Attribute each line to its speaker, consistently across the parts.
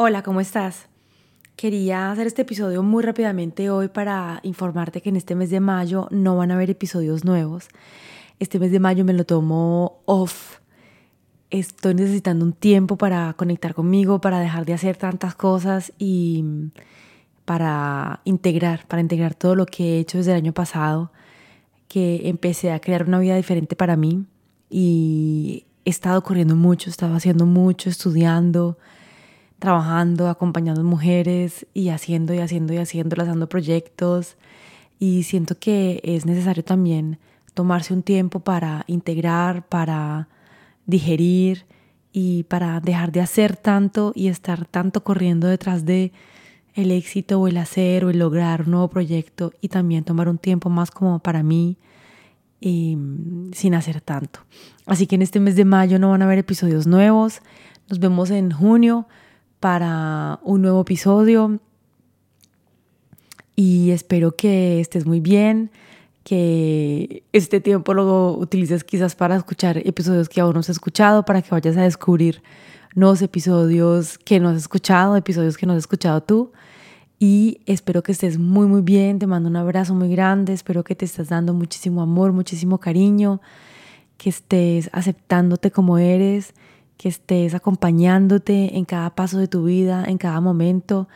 Speaker 1: Hola, ¿cómo estás? Quería hacer este episodio muy rápidamente hoy para informarte que en este mes de mayo no van a haber episodios nuevos. Este mes de mayo me lo tomo off. Estoy necesitando un tiempo para conectar conmigo, para dejar de hacer tantas cosas y para integrar, para integrar todo lo que he hecho desde el año pasado, que empecé a crear una vida diferente para mí y he estado corriendo mucho, he estado haciendo mucho, estudiando, trabajando, acompañando mujeres y haciendo y haciendo y haciendo, lanzando proyectos. Y siento que es necesario también tomarse un tiempo para integrar, para digerir y para dejar de hacer tanto y estar tanto corriendo detrás de el éxito o el hacer o el lograr un nuevo proyecto y también tomar un tiempo más como para mí y, sin hacer tanto. Así que en este mes de mayo no van a haber episodios nuevos. Nos vemos en junio para un nuevo episodio y espero que estés muy bien, que este tiempo lo utilices quizás para escuchar episodios que aún no has escuchado, para que vayas a descubrir nuevos episodios que no has escuchado, episodios que no has escuchado tú. Y espero que estés muy, muy bien. Te mando un abrazo muy grande. Espero que te estés dando muchísimo amor, muchísimo cariño, que estés aceptándote como eres que estés acompañándote en cada paso de tu vida, en cada momento,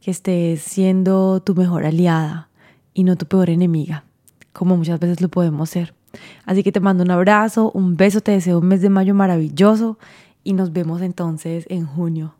Speaker 1: que estés siendo tu mejor aliada y no tu peor enemiga, como muchas veces lo podemos ser. Así que te mando un abrazo, un beso, te deseo un mes de mayo maravilloso y nos vemos entonces en junio.